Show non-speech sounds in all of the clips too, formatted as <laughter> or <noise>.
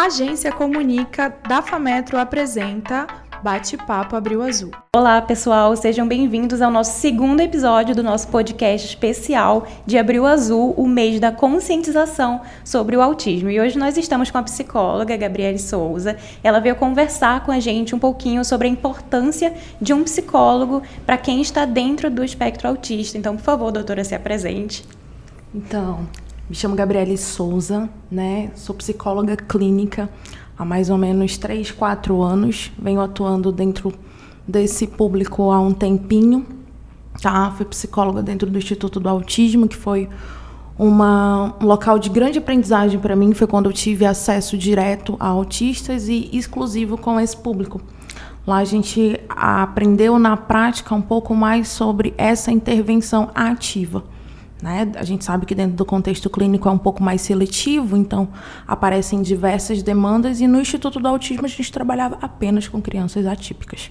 Agência Comunica da Fametro apresenta Bate-Papo Abril Azul. Olá, pessoal, sejam bem-vindos ao nosso segundo episódio do nosso podcast especial de Abril Azul, o mês da conscientização sobre o autismo. E hoje nós estamos com a psicóloga Gabriele Souza. Ela veio conversar com a gente um pouquinho sobre a importância de um psicólogo para quem está dentro do espectro autista. Então, por favor, doutora, se apresente. Então, me chamo Gabriele Souza, né? Sou psicóloga clínica há mais ou menos 3, 4 anos. Venho atuando dentro desse público há um tempinho. Tá? Fui psicóloga dentro do Instituto do Autismo, que foi uma, um local de grande aprendizagem para mim. Foi quando eu tive acesso direto a autistas e exclusivo com esse público. Lá a gente aprendeu na prática um pouco mais sobre essa intervenção ativa. Né? A gente sabe que dentro do contexto clínico é um pouco mais seletivo, então aparecem diversas demandas e no Instituto do Autismo a gente trabalhava apenas com crianças atípicas.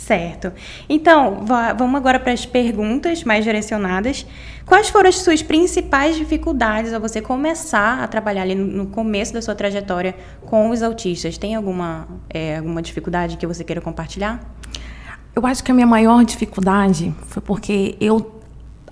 Certo. Então, vamos agora para as perguntas mais direcionadas. Quais foram as suas principais dificuldades ao você começar a trabalhar ali no começo da sua trajetória com os autistas? Tem alguma, é, alguma dificuldade que você queira compartilhar? Eu acho que a minha maior dificuldade foi porque eu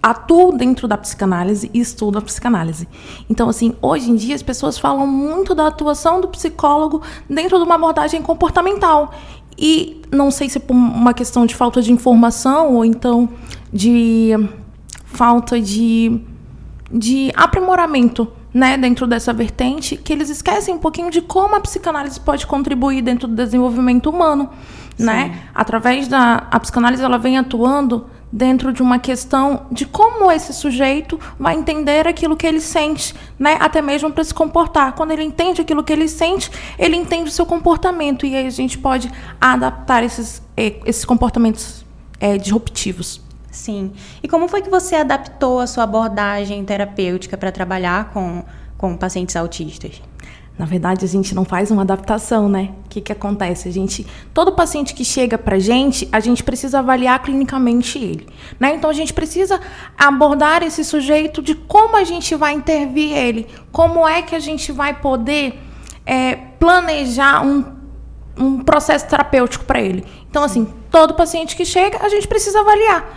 atuo dentro da psicanálise e estudo a psicanálise. Então, assim, hoje em dia as pessoas falam muito da atuação do psicólogo dentro de uma abordagem comportamental. E não sei se por uma questão de falta de informação ou então de falta de, de aprimoramento né, dentro dessa vertente, que eles esquecem um pouquinho de como a psicanálise pode contribuir dentro do desenvolvimento humano, né? Através da a psicanálise ela vem atuando dentro de uma questão de como esse sujeito vai entender aquilo que ele sente, né? Até mesmo para se comportar. Quando ele entende aquilo que ele sente, ele entende o seu comportamento e aí a gente pode adaptar esses, eh, esses comportamentos é, disruptivos. Sim. E como foi que você adaptou a sua abordagem terapêutica para trabalhar com, com pacientes autistas? Na verdade, a gente não faz uma adaptação, né? O que, que acontece? A gente, todo paciente que chega para gente, a gente precisa avaliar clinicamente ele, né? Então a gente precisa abordar esse sujeito de como a gente vai intervir ele, como é que a gente vai poder é, planejar um, um processo terapêutico para ele. Então, assim, todo paciente que chega, a gente precisa avaliar.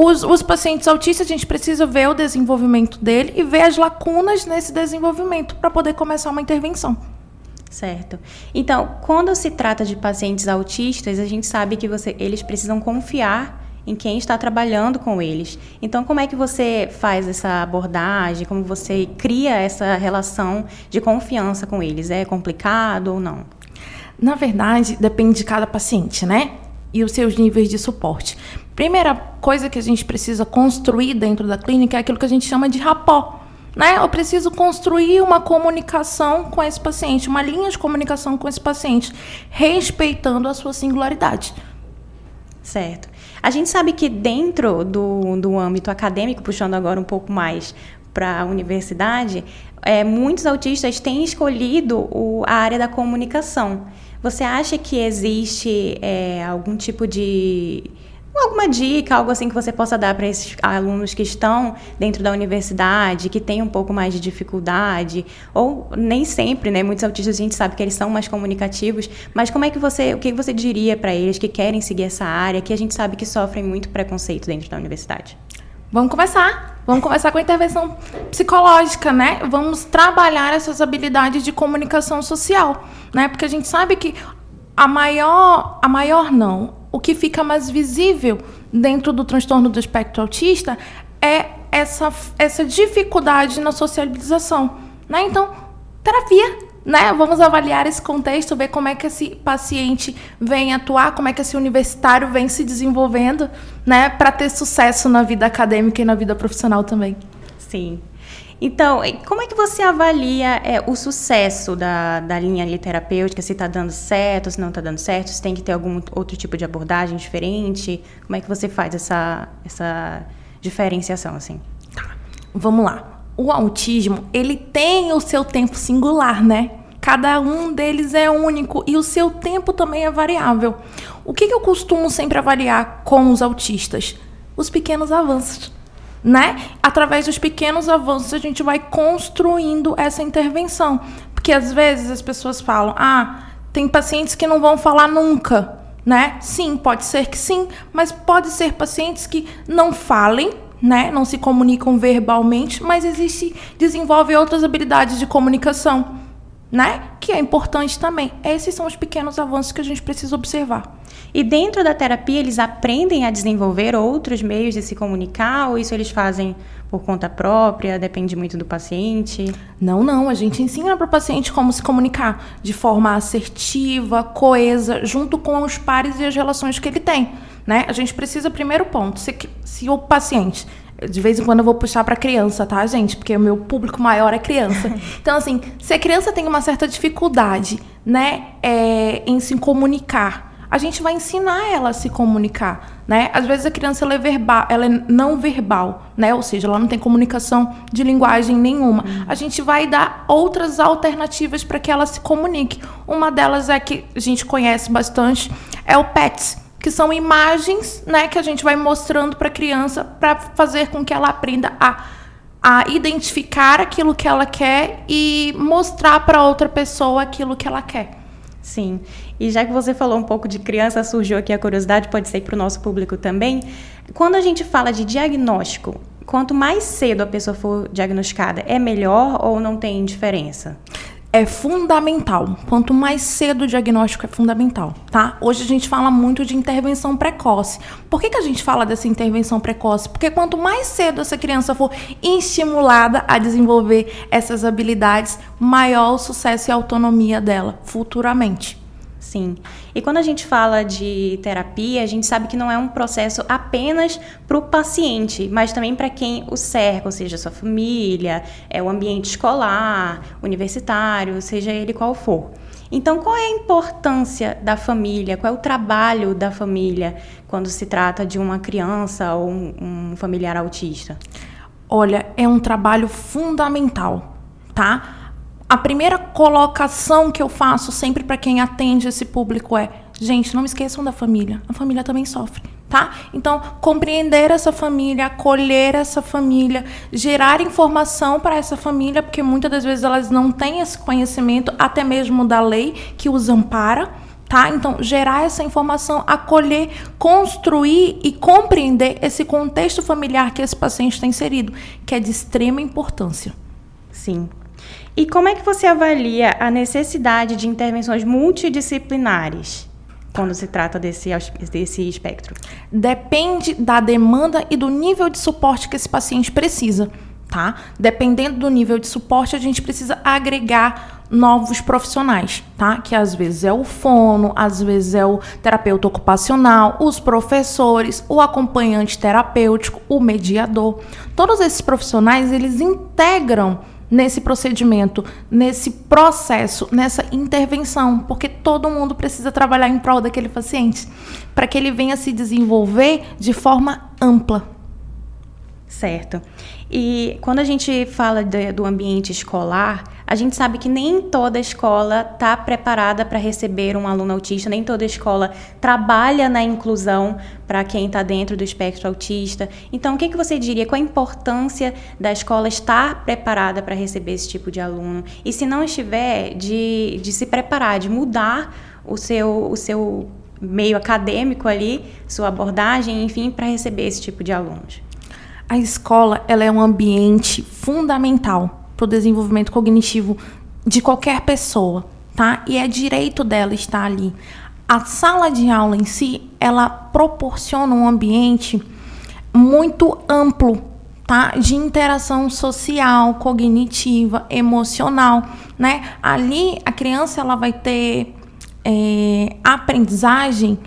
Os, os, pacientes autistas, a gente precisa ver o desenvolvimento dele e ver as lacunas nesse desenvolvimento para poder começar uma intervenção. Certo. Então, quando se trata de pacientes autistas, a gente sabe que você, eles precisam confiar em quem está trabalhando com eles. Então, como é que você faz essa abordagem? Como você cria essa relação de confiança com eles? É complicado ou não? Na verdade, depende de cada paciente, né? E os seus níveis de suporte. Primeira coisa que a gente precisa construir dentro da clínica é aquilo que a gente chama de rapó. Né? Eu preciso construir uma comunicação com esse paciente, uma linha de comunicação com esse paciente, respeitando a sua singularidade. Certo. A gente sabe que dentro do, do âmbito acadêmico, puxando agora um pouco mais para a universidade, é, muitos autistas têm escolhido o, a área da comunicação. Você acha que existe é, algum tipo de alguma dica, algo assim que você possa dar para esses alunos que estão dentro da universidade, que têm um pouco mais de dificuldade, ou nem sempre, né? Muitos autistas a gente sabe que eles são mais comunicativos, mas como é que você, o que você diria para eles que querem seguir essa área, que a gente sabe que sofrem muito preconceito dentro da universidade? Vamos começar. Vamos começar com a intervenção psicológica, né? Vamos trabalhar essas habilidades de comunicação social, né? Porque a gente sabe que a maior, a maior não, o que fica mais visível dentro do transtorno do espectro autista é essa, essa dificuldade na socialização. Né? Então, terapia. Né? Vamos avaliar esse contexto, ver como é que esse paciente vem atuar, como é que esse universitário vem se desenvolvendo, né, para ter sucesso na vida acadêmica e na vida profissional também. Sim. Então, como é que você avalia é, o sucesso da, da linha literapêutica? Se está dando certo, se não está dando certo, se tem que ter algum outro tipo de abordagem diferente? Como é que você faz essa, essa diferenciação, assim? Tá, vamos lá. O autismo, ele tem o seu tempo singular, né? Cada um deles é único e o seu tempo também é variável. O que, que eu costumo sempre avaliar com os autistas? Os pequenos avanços né? Através dos pequenos avanços a gente vai construindo essa intervenção. Porque às vezes as pessoas falam: "Ah, tem pacientes que não vão falar nunca", né? Sim, pode ser que sim, mas pode ser pacientes que não falem, né? Não se comunicam verbalmente, mas existe desenvolve outras habilidades de comunicação, né? Que é importante também. Esses são os pequenos avanços que a gente precisa observar. E dentro da terapia, eles aprendem a desenvolver outros meios de se comunicar ou isso eles fazem por conta própria? Depende muito do paciente? Não, não. A gente ensina para o paciente como se comunicar de forma assertiva, coesa, junto com os pares e as relações que ele tem. Né? A gente precisa, primeiro ponto, se, se o paciente de vez em quando eu vou puxar para criança, tá, gente? Porque o meu público maior é criança. <laughs> Então, assim, se a criança tem uma certa dificuldade, né, é, em se comunicar, a gente vai ensinar ela a se comunicar, né? Às vezes a criança ela é verbal, ela é não verbal, né? Ou seja, ela não tem comunicação de linguagem nenhuma. Uhum. A gente vai dar outras alternativas para que ela se comunique. Uma delas é que a gente conhece bastante, é o PETS, que são imagens, né, que a gente vai mostrando para a criança para fazer com que ela aprenda a a identificar aquilo que ela quer e mostrar para outra pessoa aquilo que ela quer. Sim. E já que você falou um pouco de criança, surgiu aqui a curiosidade, pode ser para o nosso público também. Quando a gente fala de diagnóstico, quanto mais cedo a pessoa for diagnosticada, é melhor ou não tem diferença? É fundamental. Quanto mais cedo o diagnóstico é fundamental, tá? Hoje a gente fala muito de intervenção precoce. Por que, que a gente fala dessa intervenção precoce? Porque quanto mais cedo essa criança for estimulada a desenvolver essas habilidades, maior o sucesso e autonomia dela futuramente. Sim. E quando a gente fala de terapia, a gente sabe que não é um processo apenas para o paciente, mas também para quem o cerca, ou seja, sua família, é o ambiente escolar, universitário, seja ele qual for. Então, qual é a importância da família? Qual é o trabalho da família quando se trata de uma criança ou um, um familiar autista? Olha, é um trabalho fundamental, tá? A primeira colocação que eu faço sempre para quem atende esse público é: gente, não esqueçam da família. A família também sofre, tá? Então, compreender essa família, acolher essa família, gerar informação para essa família, porque muitas das vezes elas não têm esse conhecimento, até mesmo da lei que os ampara. Tá? Então, gerar essa informação, acolher, construir e compreender esse contexto familiar que esse paciente está inserido, que é de extrema importância. Sim, e como é que você avalia a necessidade de intervenções multidisciplinares quando se trata desse, desse espectro? Depende da demanda e do nível de suporte que esse paciente precisa, tá? Dependendo do nível de suporte, a gente precisa agregar novos profissionais, tá? Que às vezes é o fono, às vezes é o terapeuta ocupacional, os professores, o acompanhante terapêutico, o mediador. Todos esses profissionais, eles integram nesse procedimento, nesse processo, nessa intervenção, porque todo mundo precisa trabalhar em prol daquele paciente, para que ele venha se desenvolver de forma ampla. Certo. E quando a gente fala de, do ambiente escolar, a gente sabe que nem toda escola está preparada para receber um aluno autista, nem toda escola trabalha na inclusão para quem está dentro do espectro autista. Então, o que, que você diria? Qual a importância da escola estar preparada para receber esse tipo de aluno? E se não estiver, de, de se preparar, de mudar o seu, o seu meio acadêmico ali, sua abordagem, enfim, para receber esse tipo de alunos? A escola ela é um ambiente fundamental para o desenvolvimento cognitivo de qualquer pessoa, tá? E é direito dela estar ali. A sala de aula em si, ela proporciona um ambiente muito amplo, tá? De interação social, cognitiva, emocional, né? Ali a criança ela vai ter é, aprendizagem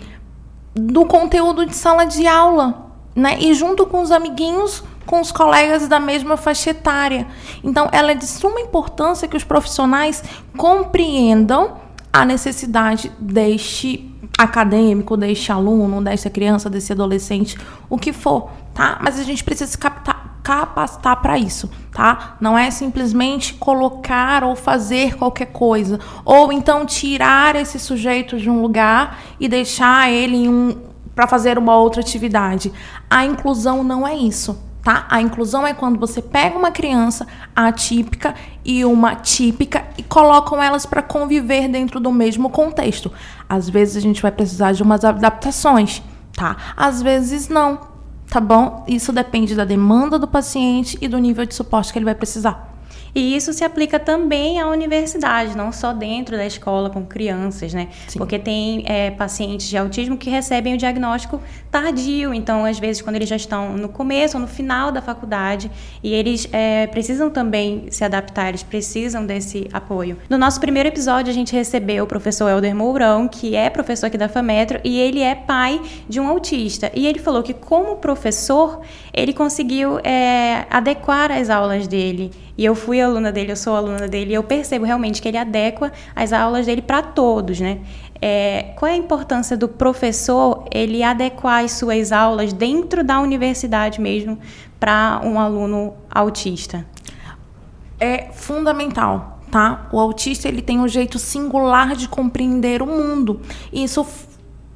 do conteúdo de sala de aula, né? E junto com os amiguinhos com os colegas da mesma faixa etária. Então, ela é de suma importância que os profissionais compreendam a necessidade deste acadêmico, deste aluno, desta criança, desse adolescente, o que for, tá? Mas a gente precisa se captar, capacitar para isso, tá? Não é simplesmente colocar ou fazer qualquer coisa, ou então tirar esse sujeito de um lugar e deixar ele um, para fazer uma outra atividade. A inclusão não é isso tá? A inclusão é quando você pega uma criança atípica e uma típica e colocam elas para conviver dentro do mesmo contexto. Às vezes a gente vai precisar de umas adaptações, tá? Às vezes não, tá bom? Isso depende da demanda do paciente e do nível de suporte que ele vai precisar. E isso se aplica também à universidade, não só dentro da escola com crianças, né? Sim. Porque tem é, pacientes de autismo que recebem o diagnóstico tardio, então às vezes quando eles já estão no começo ou no final da faculdade e eles é, precisam também se adaptar, eles precisam desse apoio. No nosso primeiro episódio a gente recebeu o professor Helder Mourão, que é professor aqui da FAMetro e ele é pai de um autista. E ele falou que como professor ele conseguiu é, adequar as aulas dele e eu fui aluna dele, eu sou aluna dele, e eu percebo realmente que ele adequa as aulas dele para todos, né? É, qual é a importância do professor ele adequar as suas aulas dentro da universidade mesmo para um aluno autista? É fundamental, tá? O autista ele tem um jeito singular de compreender o mundo. E isso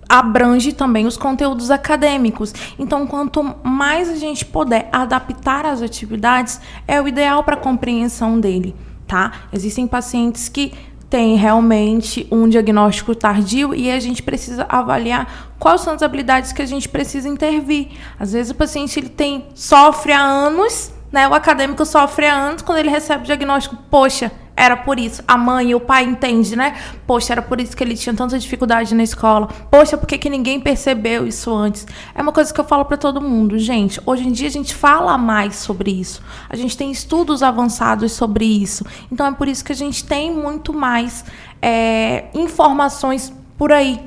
abrange também os conteúdos acadêmicos. Então, quanto mais a gente puder adaptar as atividades, é o ideal para a compreensão dele, tá? Existem pacientes que têm realmente um diagnóstico tardio e a gente precisa avaliar quais são as habilidades que a gente precisa intervir. Às vezes o paciente ele tem sofre há anos, né? O acadêmico sofre há anos quando ele recebe o diagnóstico, poxa, era por isso. A mãe e o pai entendem, né? Poxa, era por isso que ele tinha tanta dificuldade na escola. Poxa, por que, que ninguém percebeu isso antes? É uma coisa que eu falo para todo mundo. Gente, hoje em dia a gente fala mais sobre isso. A gente tem estudos avançados sobre isso. Então é por isso que a gente tem muito mais é, informações por aí.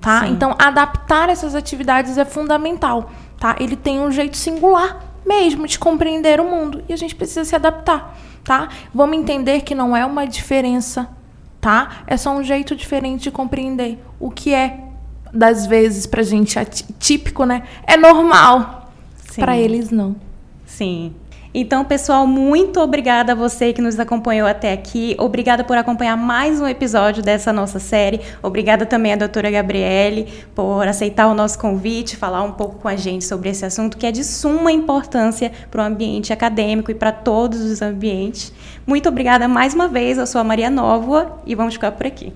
Tá? Então, adaptar essas atividades é fundamental. Tá? Ele tem um jeito singular mesmo de compreender o mundo e a gente precisa se adaptar tá? Vamos entender que não é uma diferença, tá? É só um jeito diferente de compreender o que é das vezes pra gente típico, né? É normal. Para eles não. Sim. Então, pessoal, muito obrigada a você que nos acompanhou até aqui. Obrigada por acompanhar mais um episódio dessa nossa série. Obrigada também à doutora Gabriele por aceitar o nosso convite, falar um pouco com a gente sobre esse assunto que é de suma importância para o ambiente acadêmico e para todos os ambientes. Muito obrigada mais uma vez. Eu sou a Maria Nova e vamos ficar por aqui.